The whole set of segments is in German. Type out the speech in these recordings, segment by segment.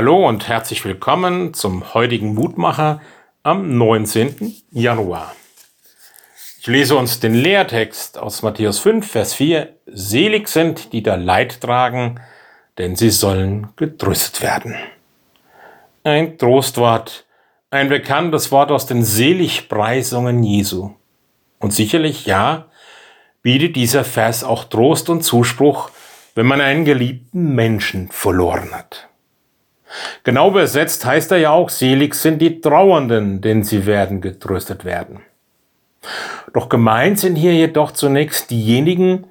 Hallo und herzlich willkommen zum heutigen Mutmacher am 19. Januar. Ich lese uns den Lehrtext aus Matthäus 5, Vers 4. Selig sind, die da Leid tragen, denn sie sollen getröstet werden. Ein Trostwort, ein bekanntes Wort aus den Seligpreisungen Jesu. Und sicherlich, ja, bietet dieser Vers auch Trost und Zuspruch, wenn man einen geliebten Menschen verloren hat. Genau übersetzt heißt er ja auch, selig sind die Trauernden, denn sie werden getröstet werden. Doch gemeint sind hier jedoch zunächst diejenigen,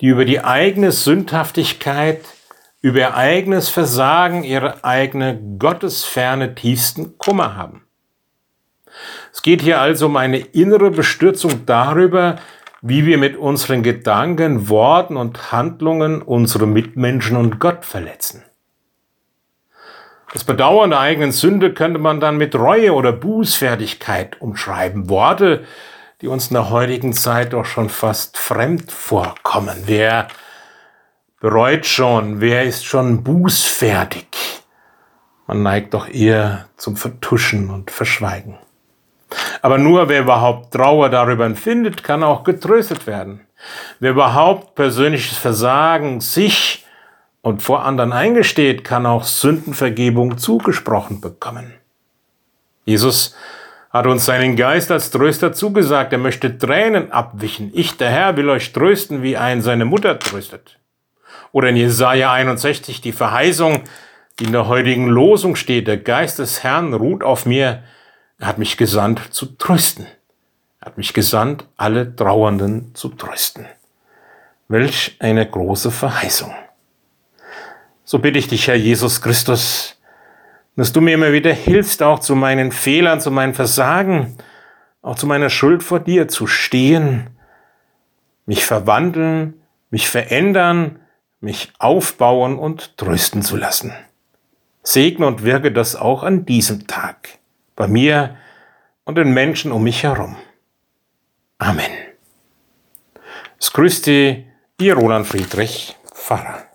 die über die eigene Sündhaftigkeit, über ihr eigenes Versagen, ihre eigene gottesferne tiefsten Kummer haben. Es geht hier also um eine innere Bestürzung darüber, wie wir mit unseren Gedanken, Worten und Handlungen unsere Mitmenschen und Gott verletzen. Das Bedauern der eigenen Sünde könnte man dann mit Reue oder Bußfertigkeit umschreiben. Worte, die uns in der heutigen Zeit doch schon fast fremd vorkommen. Wer bereut schon? Wer ist schon bußfertig? Man neigt doch eher zum Vertuschen und Verschweigen. Aber nur wer überhaupt Trauer darüber empfindet, kann auch getröstet werden. Wer überhaupt persönliches Versagen sich und vor anderen eingesteht, kann auch Sündenvergebung zugesprochen bekommen. Jesus hat uns seinen Geist als Tröster zugesagt. Er möchte Tränen abwischen. Ich, der Herr, will euch trösten, wie ein seine Mutter tröstet. Oder in Jesaja 61 die Verheißung, die in der heutigen Losung steht. Der Geist des Herrn ruht auf mir. Er hat mich gesandt zu trösten. Er hat mich gesandt, alle Trauernden zu trösten. Welch eine große Verheißung. So bitte ich dich, Herr Jesus Christus, dass du mir immer wieder hilfst, auch zu meinen Fehlern, zu meinen Versagen, auch zu meiner Schuld vor dir zu stehen, mich verwandeln, mich verändern, mich aufbauen und trösten zu lassen. Segne und wirke das auch an diesem Tag, bei mir und den Menschen um mich herum. Amen. Es grüßt Ihr Roland Friedrich, Pfarrer.